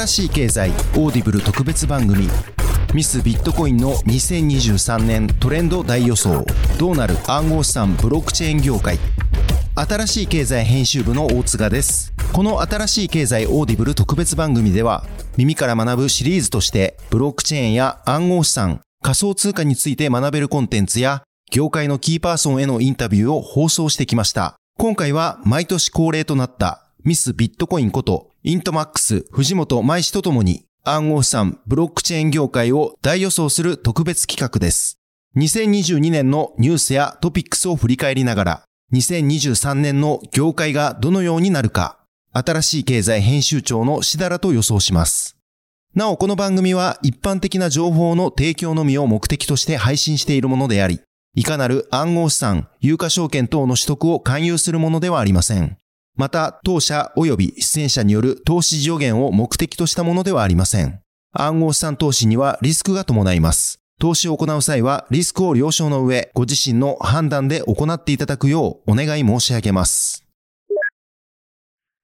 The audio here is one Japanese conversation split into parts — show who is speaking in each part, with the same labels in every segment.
Speaker 1: 新しい経済オーディブル特別番組ミスビットコインの2023年トレンド大予想。どうなる暗号資産ブロックチェーン業界。新しい経済編集部の大塚です。この新しい経済オーディブル特別番組では耳から学ぶシリーズとしてブロックチェーンや暗号資産仮想通貨について学べるコンテンツや業界のキーパーソンへのインタビューを放送してきました。今回は毎年恒例となったミスビットコインことイントマックス藤本真衣氏とともに暗号資産ブロックチェーン業界を大予想する特別企画です。2022年のニュースやトピックスを振り返りながら2023年の業界がどのようになるか新しい経済編集長のしだらと予想します。なおこの番組は一般的な情報の提供のみを目的として配信しているものであり、いかなる暗号資産、有価証券等の取得を勧誘するものではありません。また、当社及び出演者による投資助言を目的としたものではありません。暗号資産投資にはリスクが伴います。投資を行う際はリスクを了承の上、ご自身の判断で行っていただくようお願い申し上げます。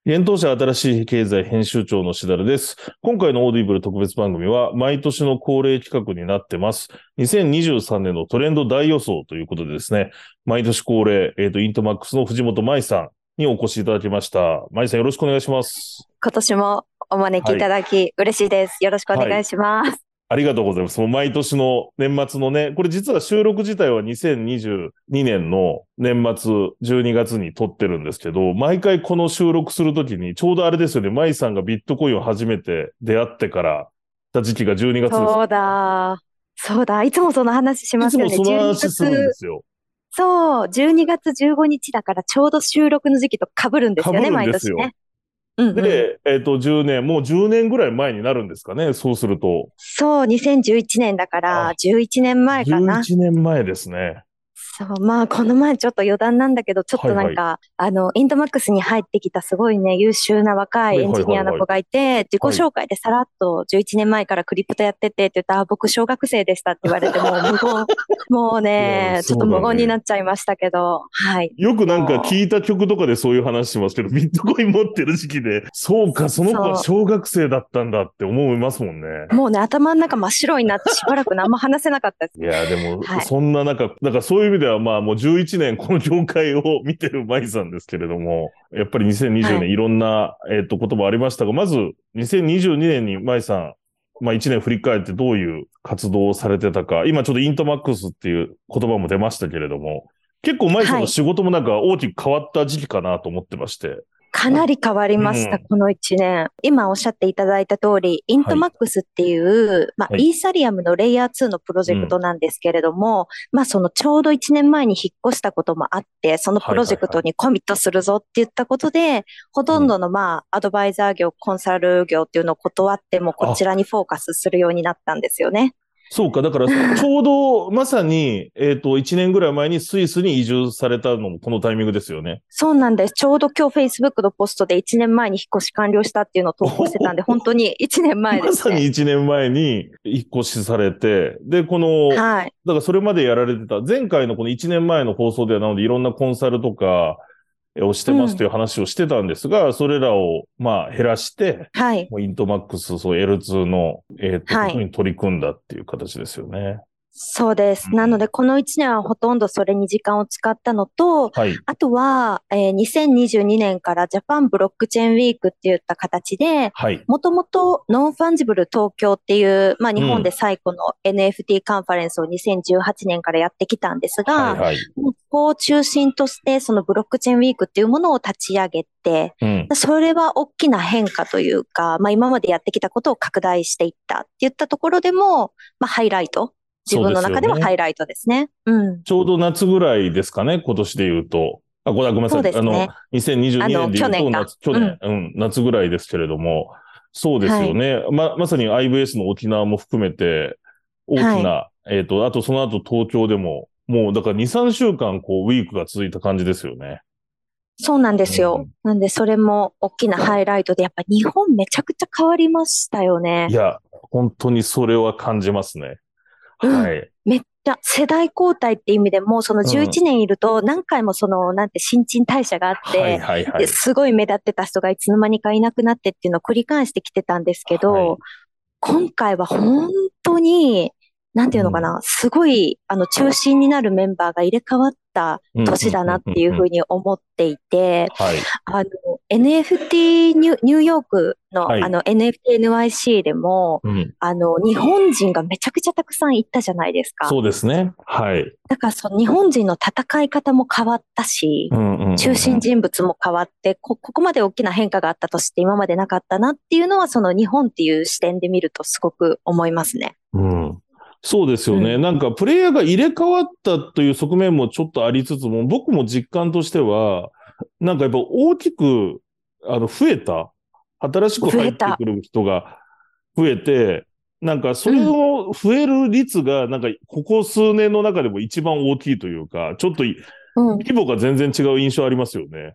Speaker 2: 幻冬舎新しい経済編集長の設楽です。今回のオーディブル特別番組は毎年の恒例企画になってます。2023年のトレンド大予想ということでですね、毎年恒例、えっ、ー、と、イントマックスの藤本真衣さんにお越しいただきました。真衣さんよろしくお願いします。
Speaker 3: 今年もお招きいただき、嬉しいです。よろしくお願いします。はい
Speaker 2: ありがとうございます。もう毎年の年末のね、これ実は収録自体は2022年の年末12月に撮ってるんですけど、毎回この収録するときに、ちょうどあれですよね、舞さんがビットコインを初めて出会ってからた時期が12月です。
Speaker 3: そうだ。そうだ。いつもその話しますよね。
Speaker 2: いつもその話するんですよ。
Speaker 3: そう、12月15日だからちょうど収録の時期と被るんですよね、毎年ね。
Speaker 2: うんうん、で、えっ、ー、と、10年、もう10年ぐらい前になるんですかね、そうすると。
Speaker 3: そう、2011年だから、11年前かな。
Speaker 2: 11年前ですね。
Speaker 3: そう、まあ、この前ちょっと余談なんだけど、ちょっとなんか、はいはい、あの、インドマックスに入ってきたすごいね、優秀な若いエンジニアの子がいて、自己紹介でさらっと11年前からクリプトやっててって言ったら、僕小学生でしたって言われて、もう無言、もうね、ちょっと無言になっちゃいましたけど、はい。
Speaker 2: よくなんか聞いた曲とかでそういう話しますけど、ビットコイン持ってる時期で、そうか、その子は小学生だったんだって思いますもんね。
Speaker 3: もうね、頭の中真っ白になってしばらく何も話せなかったです。
Speaker 2: いや、でも、はい、そんな中、なんかそういう意味ではまあもう11年この業界を見てる舞さんですけれども、やっぱり2020年いろんな、はい、えっ、と、言葉ありましたが、まず2022年に舞さん、まあ1年振り返ってどういう活動をされてたか、今ちょっとイントマックスっていう言葉も出ましたけれども、結構舞さんの仕事もなんか大きく変わった時期かなと思ってまして。
Speaker 3: かなり変わりました、うん、この1年。今おっしゃっていただいた通り、イントマックスっていう、はい、まあ、はい、イーサリアムのレイヤー2のプロジェクトなんですけれども、うん、まあ、そのちょうど1年前に引っ越したこともあって、そのプロジェクトにコミットするぞって言ったことで、ほとんどのまあ、アドバイザー業、コンサル業っていうのを断っても、こちらにフォーカスするようになったんですよね。
Speaker 2: そうか。だから、ちょうど、まさに、えっ、と、1年ぐらい前にスイスに移住されたのもこのタイミングですよね。
Speaker 3: そうなんです。ちょうど今日 Facebook のポストで1年前に引っ越し完了したっていうのを投稿してたんで、本当に1年前です、ね、
Speaker 2: まさに1年前に引っ越しされて、で、この、はい。だからそれまでやられてた、前回のこの1年前の放送ではなので、いろんなコンサルとか、をしてますという話をしてたんですが、うん、それらを、まあ、減らして、はい。イントマックス、そう、L2 の、えっ、ー、と、はい、に取り組んだっていう形ですよね。
Speaker 3: そうです。なので、この1年はほとんどそれに時間を使ったのと、はい、あとは、えー、2022年からジャパンブロックチェーンウィークっていった形で、もともとノンファンジブル東京っていう、まあ日本で最古の NFT カンファレンスを2018年からやってきたんですが、はいはい、ここを中心としてそのブロックチェーンウィークっていうものを立ち上げて、うん、それは大きな変化というか、まあ今までやってきたことを拡大していったっていったところでも、まあハイライト自分の中ではハイライトですね。
Speaker 2: うすねうん。ちょうど夏ぐらいですかね、今年で言うと。あ、ごめんなさい。ね、あの、2022年で言うと夏、去年、うん、うん、夏ぐらいですけれども、そうですよね。はい、ま、まさに IBS の沖縄も含めて、大きな、はい、えっ、ー、と、あとその後東京でも、もうだから2、3週間、こう、ウィークが続いた感じですよね。
Speaker 3: そうなんですよ。うん、なんで、それも大きなハイライトで、やっぱ日本めちゃくちゃ変わりましたよね。
Speaker 2: いや、本当にそれは感じますね。はい。
Speaker 3: めっや、世代交代って意味でも、その11年いると何回もその、なんて新陳代謝があって、すごい目立ってた人がいつの間にかいなくなってっていうのを繰り返してきてたんですけど、はい、今回は本当に、なんていうのかな、すごい、あの、中心になるメンバーが入れ替わった年だなっていうふうに思っていて、あの、NFT ニュニューヨークの、はい、あの NFTNYC でも、うん、あの、日本人がめちゃくちゃたくさん行ったじゃないですか。
Speaker 2: そうですね。はい。
Speaker 3: だからその日本人の戦い方も変わったし、中心人物も変わってこ、ここまで大きな変化があったとして今までなかったなっていうのは、その日本っていう視点で見るとすごく思いますね。
Speaker 2: うん。そうですよね、うん、なんかプレイヤーが入れ替わったという側面もちょっとありつつも、僕も実感としては、なんかやっぱ大きく、あの、増えた。新しく入ってくる人が増えて、なんかそれを増える率が、なんかここ数年の中でも一番大きいというか、ちょっと規模が全然違う印象ありますよね。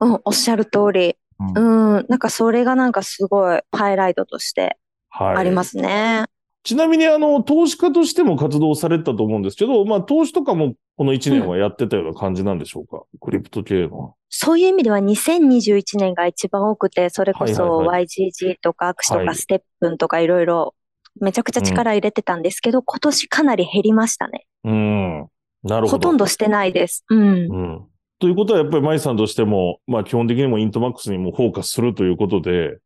Speaker 3: うん、おっしゃる通り。うん、うん、なんかそれがなんかすごいハイライトとしてありますね。はい
Speaker 2: ちなみに、あの、投資家としても活動されたと思うんですけど、まあ、投資とかもこの1年はやってたような感じなんでしょうか、うん、クリプト系の。
Speaker 3: そういう意味では2021年が一番多くて、それこそ YGG とかアクシとかステップンとかいろいろめちゃくちゃ力入れてたんですけど、うん、今年かなり減りましたね。
Speaker 2: うん。なるほど。
Speaker 3: ほとんどしてないです。うん。う
Speaker 2: ん、ということは、やっぱり舞さんとしても、まあ基本的にもイントマックスにもフォーカスするということで、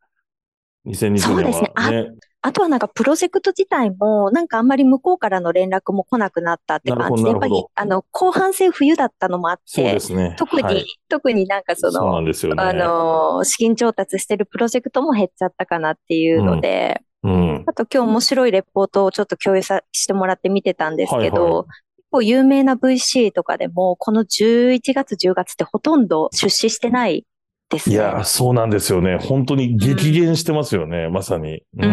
Speaker 2: 2020年は、ね、そうですね。
Speaker 3: あとはなんかプロジェクト自体も、なんかあんまり向こうからの連絡も来なくなったって感じで、やっぱり、あの、後半戦冬だったのもあって、そうですね。特に、はい、特になんかその、そうなんですよね。あの、資金調達してるプロジェクトも減っちゃったかなっていうので、うん、あと今日面白いレポートをちょっと共有さしてもらって見てたんですけど、はいはい。結構有名な VC とかでも、この11月、10月ってほとんど出資してないですね。
Speaker 2: いや、そうなんですよね。本当に激減してますよね、うん、まさに。
Speaker 3: うん、う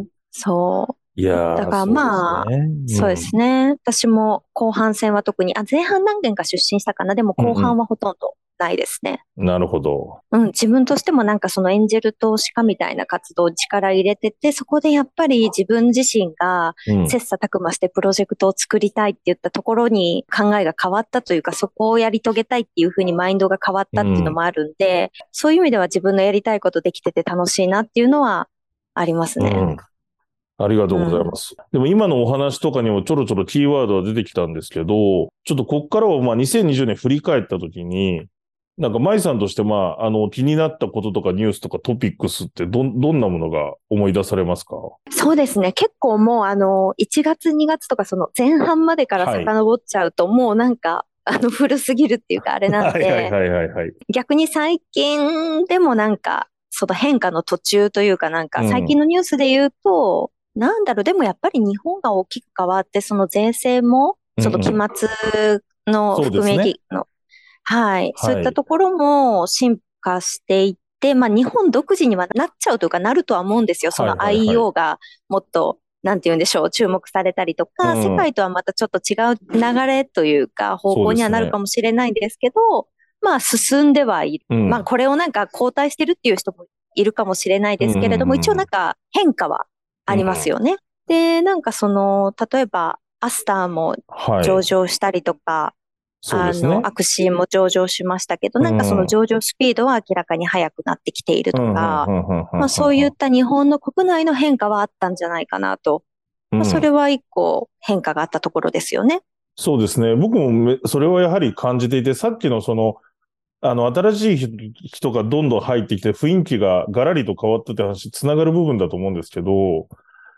Speaker 3: ん、そう。いやだからまあ、そうですね。そうですね私も後半戦は特に、あ、前半何件か出身したかな。でも後半はほとんどないですね。
Speaker 2: なるほど。
Speaker 3: うん、自分としてもなんかそのエンジェル投資家みたいな活動力入れてて、そこでやっぱり自分自身が切磋琢磨してプロジェクトを作りたいって言ったところに考えが変わったというか、そこをやり遂げたいっていうふうにマインドが変わったっていうのもあるんで、うん、そういう意味では自分のやりたいことできてて楽しいなっていうのはありますね。うん
Speaker 2: ありがとうございます。うん、でも今のお話とかにもちょろちょろキーワードは出てきたんですけど、ちょっとこっからはまあ2020年振り返ったときに、なんか、舞さんとして、まあ、あの、気になったこととかニュースとかトピックスってど、どんなものが思い出されますか？
Speaker 3: そうですね。結構もう、あの、1月、2月とか、その前半までから遡っちゃうと、はい、もうなんか、あの、古すぎるっていうか、あれなんで、はいはいはいはい、逆に最近でもなんか、その変化の途中というかなんか、最近のニュースで言うと、うん、なんだろう、でもやっぱり日本が大きく変わって、その税制も、その期末の含め益の。はい。そういったところも進化していって、まあ日本独自にはなっちゃうというかなるとは思うんですよ。その IEO がもっと、なんて言うんでしょう、注目されたりとか、世界とはまたちょっと違う流れというか、方向にはなるかもしれないんですけど、まあ進んではいる。まあこれをなんか後退してるっていう人もいるかもしれないですけれども、一応なんか変化はありますよね。で、なんかその、例えば、アスターも上場したりとか、あの、アクシーも上場しましたけど、なんかその上場スピードは明らかに速くなってきているとか、まあそういった日本の国内の変化はあったんじゃないかなと。まあそれは一個変化があったところですよね。
Speaker 2: そうですね。僕もそれはやはり感じていて、さっきのその、あの、新しい人がどんどん入ってきて、雰囲気がガラリと変わったって話、つながる部分だと思うんですけど、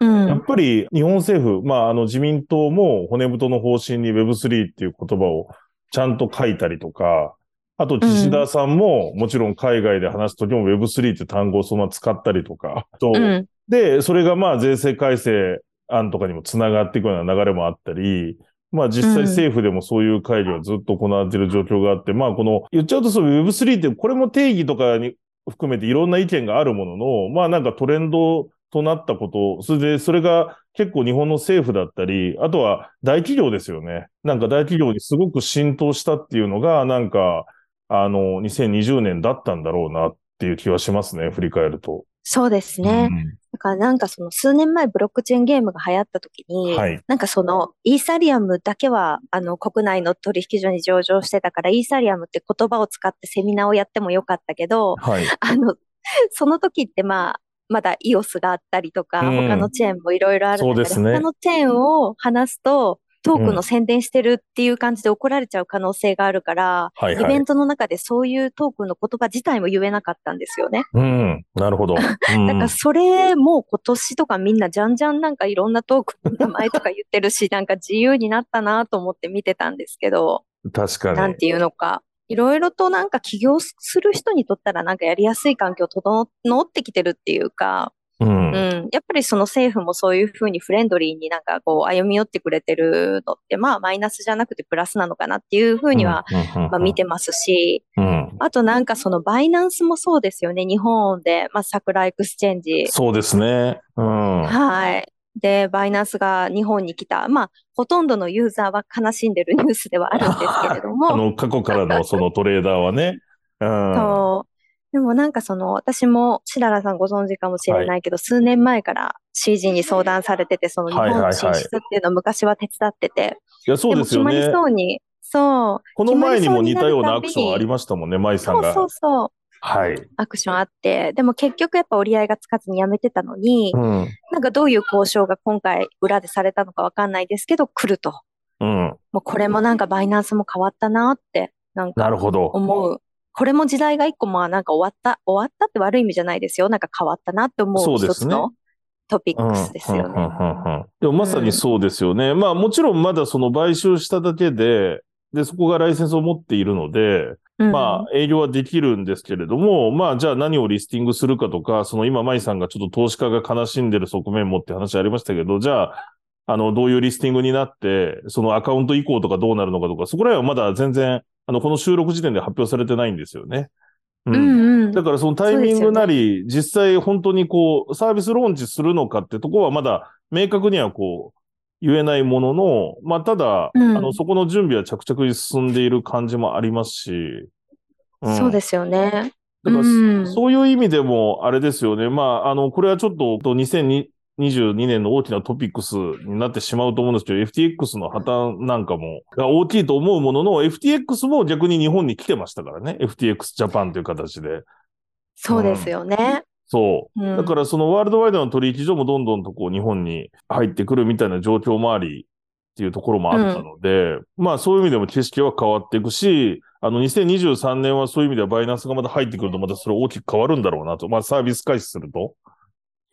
Speaker 2: うん、やっぱり日本政府、まあ、あの自民党も骨太の方針に Web3 っていう言葉をちゃんと書いたりとか、あと、岸田さんも、もちろん海外で話すときも Web3 って単語をそのまま使ったりとか、と、うん、で、それがまあ税制改正案とかにもつながっていくような流れもあったり、まあ実際政府でもそういう会議はずっと行われている状況があって、うん、まあこの、言っちゃうとその Web3 ってこれも定義とかに含めていろんな意見があるものの、まあなんかトレンドとなったこと、それで、それが結構日本の政府だったり、あとは大企業ですよね。なんか大企業にすごく浸透したっていうのが、なんか、あの、2020年だったんだろうなっていう気はしますね、振り返ると。
Speaker 3: そうですね。うん、だからなんかその数年前ブロックチェーンゲームが流行った時に、はい、なんかそのイーサリアムだけはあの国内の取引所に上場してたからイーサリアムって言葉を使ってセミナーをやってもよかったけど、はい、あの、その時ってまあ、まだ EOS があったりとか、うん、他のチェーンもいろいろあるんだけど、ね、他のチェーンを話すと、トークの宣伝してるっていう感じで怒られちゃう可能性があるから、はいはい、イベントの中でそういうトークの言葉自体も言えなかったんですよね。
Speaker 2: うん、なるほど。
Speaker 3: うん、だからそれも今年とかみんなじゃんじゃんなんかいろんなトークの名前とか言ってるし、なんか自由になったなと思って見てたんですけど。
Speaker 2: 確かに。
Speaker 3: なんていうのか。いろいろとなんか起業する人にとったらなんかやりやすい環境整ってきてるっていうか、うん、うん、やっぱりその政府もそういうふうにフレンドリーになんかこう歩み寄ってくれてるのって、まあマイナスじゃなくてプラスなのかなっていうふうには、まあ見てますし、うん、あとなんかそのバイナンスもそうですよね。日本で、まあサクラエクスチェンジ。
Speaker 2: そうですね。うん、
Speaker 3: はい。で、バイナンスが日本に来た。まあ、ほとんどのユーザーは悲しんでるニュースではあるんですけれども。
Speaker 2: あの、過去からのそのトレーダーはね。うん。
Speaker 3: でもなんかその、私も、設楽さんご存知かもしれないけど、はい、数年前から CZ に相談されてて、その日本の進出っていうのを昔は手伝ってて。
Speaker 2: いや、そうですよね。
Speaker 3: 決まりそうに、そう。
Speaker 2: この前にも似たようなアクションありましたもんね、舞さんが。
Speaker 3: そうそうそう。
Speaker 2: はい。
Speaker 3: アクションあって、でも結局やっぱ折り合いがつかずにやめてたのに、うん、なんかどういう交渉が今回裏でされたのかわかんないですけど、来ると。うん。もうこれもなんかバイナンスも変わったなって、なんか思う。これも時代が一個まあなんか終わった、終わったって悪い意味じゃないですよ。なんか変わったなって思う一つのトピックスですよね。
Speaker 2: でもまさにそうですよね。うん、まあもちろんまだその買収しただけで、で、そこがライセンスを持っているので、うん、まあ営業はできるんですけれども、まあじゃあ何をリスティングするかとか、その今舞さんがちょっと投資家が悲しんでる側面もって話ありましたけど、じゃあ、あの、どういうリスティングになって、そのアカウント移行とかどうなるのかとか、そこら辺はまだ全然あの、この収録時点で発表されてないんですよね。
Speaker 3: うん。うんうん、
Speaker 2: だからそのタイミングなり、ね、実際本当にこう、サービスローンチするのかってとこはまだ明確にはこう、言えないものの、まあ、ただ、うん、あの、そこの準備は着々に進んでいる感じもありますし。
Speaker 3: うん、そうですよね。
Speaker 2: だから、うん、そういう意味でも、あれですよね。まあ、あの、これはちょっと、2002 22年の大きなトピックスになってしまうと思うんですけど、FTX の破綻なんかも大きいと思うものの、FTX も逆に日本に来てましたからね。FTX ジャパンという形で。
Speaker 3: そうですよね。うん、
Speaker 2: そう。だからそのワールドワイドの取引所もどんどんとこう日本に入ってくるみたいな状況もありっていうところもあったので、うん、まあそういう意味でも景色は変わっていくし、あの2023年はそういう意味ではバイナンスがまた入ってくるとまたそれ大きく変わるんだろうなと。まあサービス開始すると。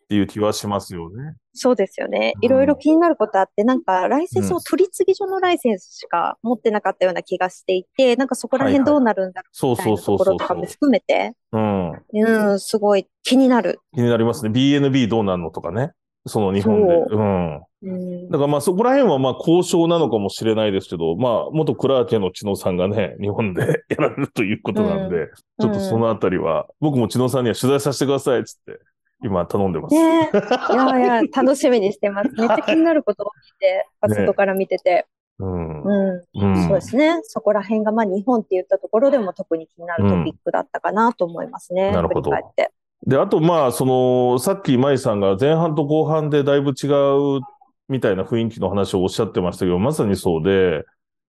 Speaker 2: っていう気はしますよね。
Speaker 3: そうですよね。いろいろ気になることあって、なんか、ライセンスを取り次ぎ所のライセンスしか持ってなかったような気がしていて、なんかそこら辺どうなるんだろうみたいなところとかも含めて、うん。うん、すごい気になる。
Speaker 2: 気になりますね。BNB どうなるのとかね。その日本で。ううん。うん、だからまあそこら辺はまあ交渉なのかもしれないですけど、まあ元クラーケの知野さんがね、日本でやられるということなんで、うん、ちょっとそのあたりは、僕も知野さんには取材させてくださいっつって今頼んでます。
Speaker 3: ねいやいや、楽しみにしてます。めっちゃ気になることを見て、外から見てて。うん、うん、そうですね。そこら辺が、まあ、日本って言ったところでも特に気になるトピックだったかなと思いますね。
Speaker 2: なるほど。で、あと、まあ、その、さっき舞さんが前半と後半でだいぶ違うみたいな雰囲気の話をおっしゃってましたけど、まさにそうで、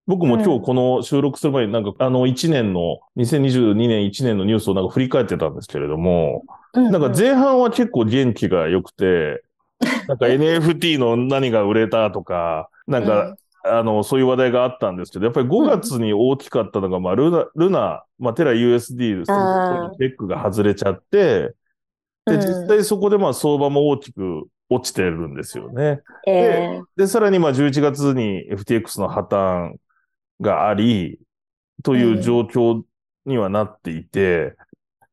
Speaker 2: 僕も今日この収録する前になんか、あの1年の、2022年1年のニュースをなんか振り返ってたんですけれども、なんか前半は結構元気が良くて、なんか NFT の何が売れたとか、なんか、あの、そういう話題があったんですけど、やっぱり5月に大きかったのが、まあ、ルナ、ルナ、まあ、テラ USD、チェックが外れちゃって、で、実際そこでまあ相場も大きく落ちてるんですよね。で、でさらにまあ11月に FTX の破綻があり、という状況にはなっていて、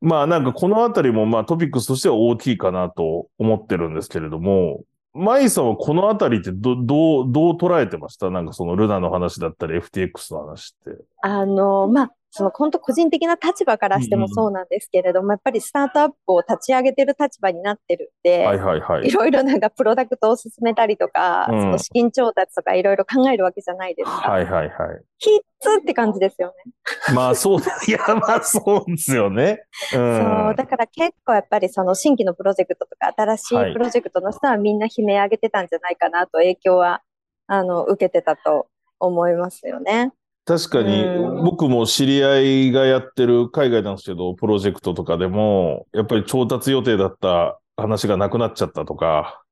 Speaker 2: うん、まあなんかこのあたりもまあトピックスとしては大きいかなと思ってるんですけれども、マイさんはこのあたりってど、どう、どう捉えてました？なんかそのルナの話だったり FTX の話って。
Speaker 3: あの、まあ、その本当個人的な立場からしてもそうなんですけれども、やっぱりスタートアップを立ち上げてる立場になってるんで、はいはいはい。いろいろなんかプロダクトを進めたりとか、うん、その資金調達とかいろいろ考えるわけじゃないですか。
Speaker 2: はいはいはい。
Speaker 3: キッズって感じですよ
Speaker 2: ね。まあそう、いやまあそうですよね。
Speaker 3: うん、そう、だから結構やっぱりその新規のプロジェクトとか新しいプロジェクトの人はみんな悲鳴上げてたんじゃないかなと影響は、あの、受けてたと思いますよね。
Speaker 2: 確かに、僕も知り合いがやってる海外なんですけど、プロジェクトとかでも、やっぱり調達予定だった話がなくなっちゃったとか。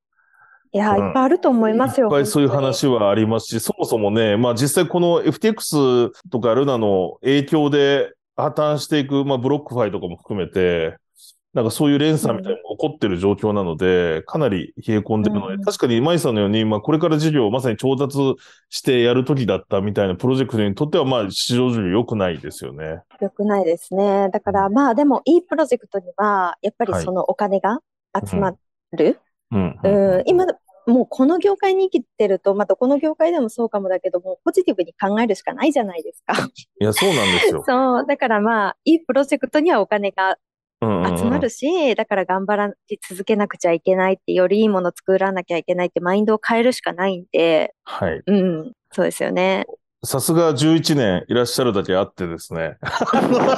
Speaker 3: いや、うん、いっぱいあると思いますよ。
Speaker 2: いっぱいそういう話はありますし、そもそもね、まあ実際この FTX とかルナの影響で破綻していく、まあブロックファイとかも含めて、なんかそういう連鎖みたいなのが起こってる状況なので、かなり冷え込んでるので、うん、確かに真衣さんのように、まあこれから事業をまさに調達してやるときだったみたいなプロジェクトにとっては、まあ市場上良くないですよね。
Speaker 3: 良くないですね。だからまあでもいいプロジェクトには、やっぱりそのお金が集まる。今、もうこの業界に生きてると、まあ、どこの業界でもそうかもだけども、ポジティブに考えるしかないじゃないですか。
Speaker 2: いや、そうなんですよ。
Speaker 3: そう。だからまあ、いいプロジェクトにはお金が集まるし、だから頑張ら続けなくちゃいけないって、よりいいもの作らなきゃいけないってマインドを変えるしかないんで、
Speaker 2: はい。
Speaker 3: うん、そうですよね。
Speaker 2: さすが11年いらっしゃるだけあってですね。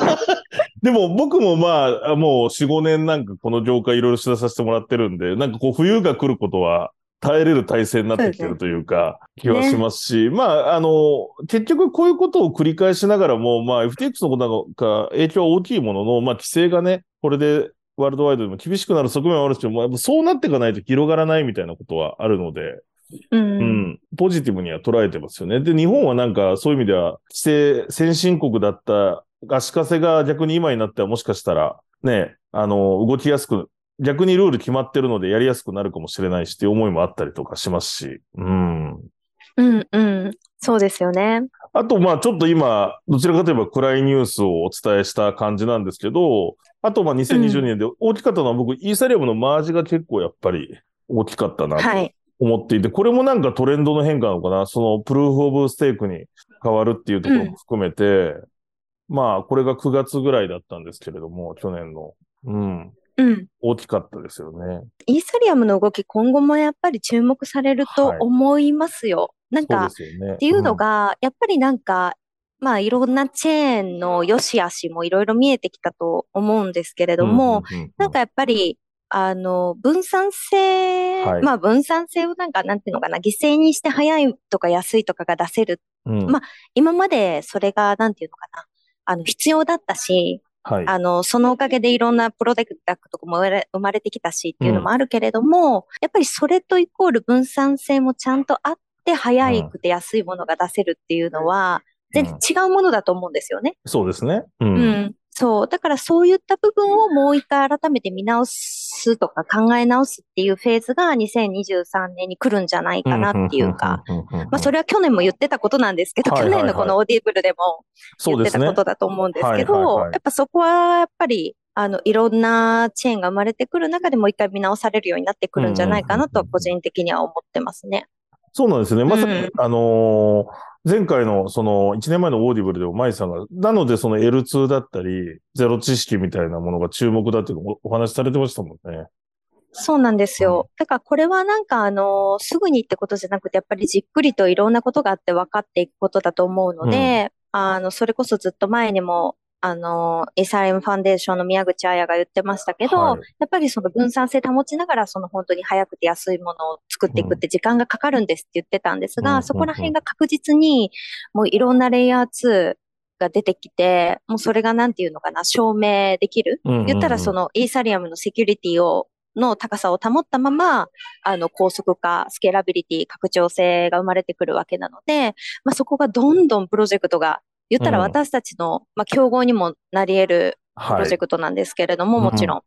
Speaker 2: でも僕もまあ、もう4、5年なんかこの業界いろいろ取材させてもらってるんで、なんかこう冬が来ることは耐えれる体制になってきてるというか、気はしますし、ね、まあ、あの、結局こういうことを繰り返しながらも、まあ、FTX のことが影響は大きいものの、まあ、規制がね、これでワールドワイドでも厳しくなる側面はあるんですけども、やっぱそうなっていかないと広がらないみたいなことはあるので、
Speaker 3: うん、うん、
Speaker 2: ポジティブには捉えてますよね。で、日本はなんかそういう意味では、規制、先進国だった足かせが逆に今になってはもしかしたら、ね、あの、動きやすく逆にルール決まってるのでやりやすくなるかもしれないしっていう思いもあったりとかしますし。うん。
Speaker 3: うんうん。そうですよね。
Speaker 2: あと、まあ、ちょっと今、どちらかといえば暗いニュースをお伝えした感じなんですけど、あと、まあ、2020年で大きかったのは、僕、イーサリアムのマージが結構やっぱり大きかったなと思っていて、はい、これもなんかトレンドの変化なのかな、そのプルーフオブステークに変わるっていうところも含めて、うん、まあ、これが9月ぐらいだったんですけれども、去年の。うん。
Speaker 3: うん。
Speaker 2: 大きかったですよね。
Speaker 3: イーサリアムの動き、今後もやっぱり注目されると思いますよ。はい、なんか、ね、っていうのが、うん、やっぱりなんか、まあいろんなチェーンの良し悪しもいろいろ見えてきたと思うんですけれども、なんかやっぱり、あの、分散性、はい、まあ分散性をなんか、なんていうのかな、犠牲にして早いとか安いとかが出せる。うん、まあ今までそれが、なんていうのかな、あの、必要だったし、はい、あの、そのおかげでいろんなプロダクトとかも生まれてきたしっていうのもあるけれども、うん、やっぱりそれとイコール分散性もちゃんとあって、早くて安いものが出せるっていうのは、全然違うものだと思うんですよね。
Speaker 2: うん、そうですね。
Speaker 3: うん、うんそう。だからそういった部分をもう一回改めて見直すとか考え直すっていうフェーズが2023年に来るんじゃないかなっていうか、まあそれは去年も言ってたことなんですけど、去年のこのオーディブルでも言ってたことだと思うんですけど、やっぱそこはやっぱりあの、いろんなチェーンが生まれてくる中でもう一回見直されるようになってくるんじゃないかなと個人的には思ってますね。
Speaker 2: そうなんですね。まさに、うん、あのー、前回のその1年前のオーディブルでも真衣さんが、なのでその L2 だったり、ゼロ知識みたいなものが注目だっていうのをお話しされてましたもんね。
Speaker 3: そうなんですよ。だからこれはなんかあの、すぐにってことじゃなくて、やっぱりじっくりといろんなことがあって分かっていくことだと思うので、うん、あの、それこそずっと前にもあの、イーサリアムファンデーションの宮口あやが言ってましたけど、はい、やっぱりその分散性保ちながら、その本当に早くて安いものを作っていくって時間がかかるんですって言ってたんですが、うん、そこら辺が確実に、もういろんなレイヤー2が出てきて、もうそれがなんていうのかな、証明できる？言ったらそのイーサリアムのセキュリティをの高さを保ったまま、あの、高速化、スケーラビリティ、拡張性が生まれてくるわけなので、まあ、そこがどんどんプロジェクトが言ったら私たちの、まあ、競合にもなり得るプロジェクトなんですけれども、はい、もちろん、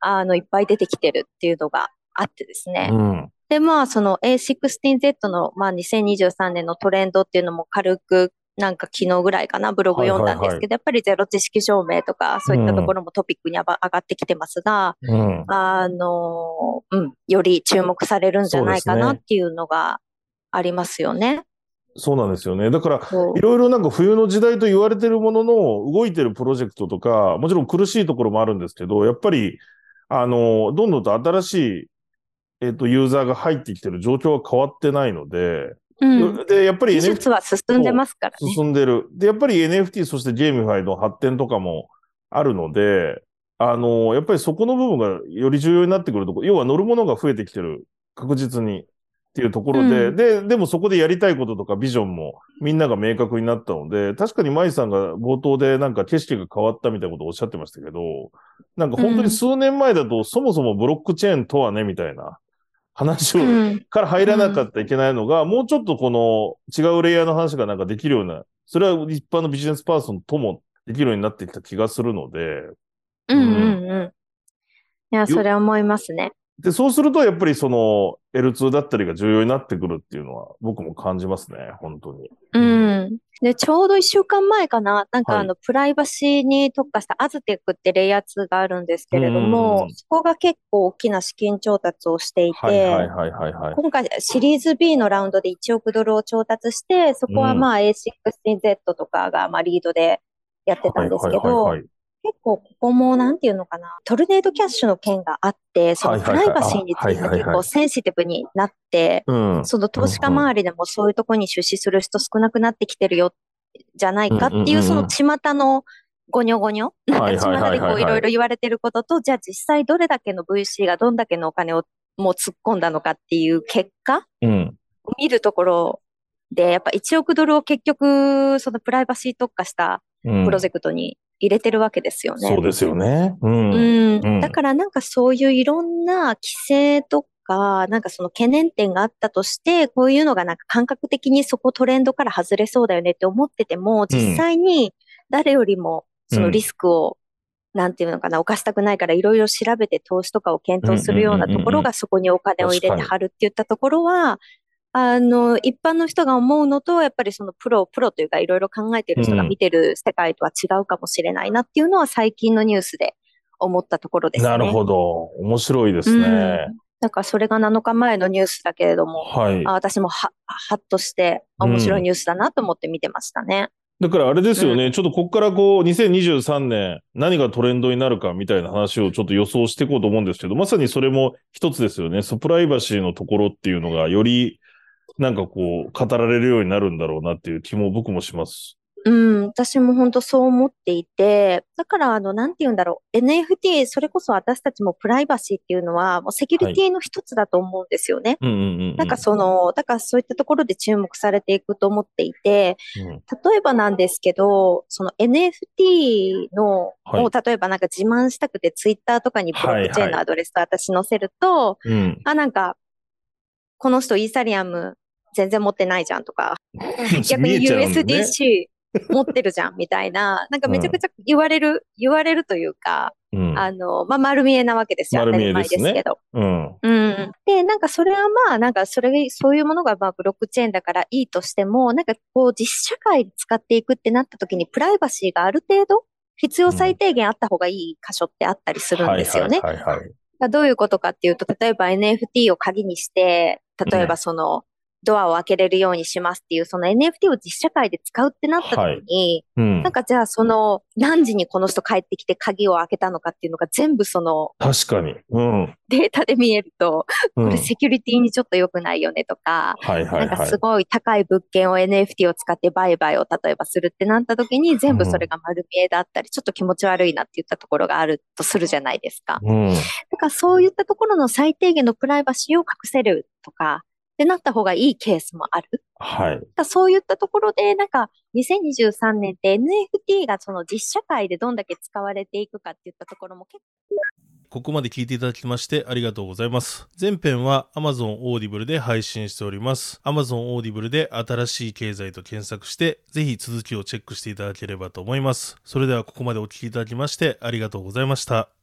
Speaker 3: あの、いっぱい出てきてるっていうのがあってですね。うん、で、まあ、その A16Z の、まあ、2023年のトレンドっていうのも軽く、なんか昨日ぐらいかな、ブログ読んだんですけど、やっぱりゼロ知識証明とか、そういったところもトピックに上がってきてますが、うん、あの、うん、より注目されるんじゃないかなっていうのがありますよね。
Speaker 2: そうなんですよね。だから、いろいろなんか冬の時代と言われてるものの動いてるプロジェクトとか、もちろん苦しいところもあるんですけど、やっぱり、あの、どんどんと新しい、えっ、ー、と、ユーザーが入ってきてる状況は変わってないので、
Speaker 3: うん、で、やっぱり NFT。技術は進んでますから
Speaker 2: ね。進んでる。で、やっぱり NFT、そしてゲームファイの発展とかもあるので、あの、やっぱりそこの部分がより重要になってくるところ、要は乗るものが増えてきてる。確実に。っていうところで、うん、で、でもそこでやりたいこととかビジョンもみんなが明確になったので、確かに舞さんが冒頭でなんか景色が変わったみたいなことをおっしゃってましたけど、なんか本当に数年前だと、そもそもブロックチェーンとはね、みたいな話を、うん、から入らなかったいけないのが、もうちょっとこの違うレイヤーの話がなんかできるような、それは一般のビジネスパーソンともできるようになってきた気がするので。
Speaker 3: うんうんうん。いや、それは思いますね。
Speaker 2: で、そうすると、やっぱりその L2 だったりが重要になってくるっていうのは、僕も感じますね、本当に。
Speaker 3: うん。で、ちょうど一週間前かな、なんかあの、プライバシーに特化したアズテックってレイヤー2があるんですけれども、そこが結構大きな資金調達をしていて、今回シリーズ B のラウンドで1億ドルを調達して、そこはまあ A16Z とかがまあリードでやってたんですけど、結構ここもなんていうのかな、トルネードキャッシュの件があって、そのプライバシーについて結構センシティブになって、その投資家周りでもそういうところに出資する人少なくなってきてるよ、じゃないかっていう、その巷のごにょごにょ、巷でこういろいろ言われてることと、じゃあ実際どれだけの VC がどんだけのお金をもう突っ込んだのかっていう結果、うん、見るところで、やっぱ1億ドルを結局、そのプライバシー特化したプロジェクトに入れてるわけですよね。
Speaker 2: そうですよね。
Speaker 3: うん。うん、だからなんかそういういろんな規制とか、なんかその懸念点があったとして、こういうのがなんか感覚的にそこトレンドから外れそうだよねって思ってても、実際に誰よりもそのリスクを、なんていうのかな、犯したくないからいろいろ調べて投資とかを検討するようなところがそこにお金を入れて貼るって言ったところは、あの、一般の人が思うのと、やっぱりそのプロ、プロというかいろいろ考えてる人が見てる世界とは違うかもしれないなっていうのは最近のニュースで思ったところですね。
Speaker 2: なるほど。面白いですね。うん
Speaker 3: なんかそれが7日前のニュースだけれども、はい、あ私もは、はっとして面白いニュースだなと思って見てましたね。
Speaker 2: だからあれですよね、うん、ちょっとここからこう、2023年、何がトレンドになるかみたいな話をちょっと予想していこうと思うんですけど、まさにそれも一つですよね。ソプライバシーのところっていうのが、よりなんかこう、語られるようになるんだろうなっていう気も僕もします。
Speaker 3: うん、私も本当そう思っていて、だからあの、なんて言うんだろう。NFT、それこそ私たちもプライバシーっていうのは、もうセキュリティの一つだと思うんですよね。なんかその、だからそういったところで注目されていくと思っていて、うん、例えばなんですけど、その NFT の、はい、を例えばなんか自慢したくてツイッターとかにブロックチェーンのアドレスと私載せると、はいはい、あ、なんか、この人イーサリアム全然持ってないじゃんとか、逆に USDC 持ってるじゃんみたいな、なんかめちゃくちゃ言われる、うん、言われるというか、うん、あの、まあ、丸見えなわけですよ。当たり前ですけど。うん。うん。で、なんかそれはまあ、なんかそれ、そういうものがまあブロックチェーンだからいいとしても、なんかこう実社会で使っていくってなった時にプライバシーがある程度必要最低限あった方がいい箇所ってあったりするんですよね。はいはいはい、はい、どういうことかっていうと、例えば NFT を鍵にして、例えばその、ドアを開けれるようにしますっていう、その NFT を実社会で使うってなった時に、はいうん、なんかじゃあその何時にこの人帰ってきて鍵を開けたのかっていうのが全部その、
Speaker 2: 確かに。うん。
Speaker 3: データで見えると、これセキュリティにちょっと良くないよねとか、はいはいはい、なんかすごい高い物件を NFT を使って売買を例えばするってなった時に全部それが丸見えだったり、ちょっと気持ち悪いなって言ったところがあるとするじゃないですか。うん。だからそういったところの最低限のプライバシーを隠せるとか、ってなった方がいいケースもある。
Speaker 2: はい。
Speaker 3: そういったところで、なんか、2023年って NFT がその実社会でどんだけ使われていくかっていったところも結構。
Speaker 2: ここまで聞いていただきましてありがとうございます。前編は Amazon Audible で配信しております。Amazon Audible で新しい経済と検索して、ぜひ続きをチェックしていただければと思います。それではここまでお聞きいただきましてありがとうございました。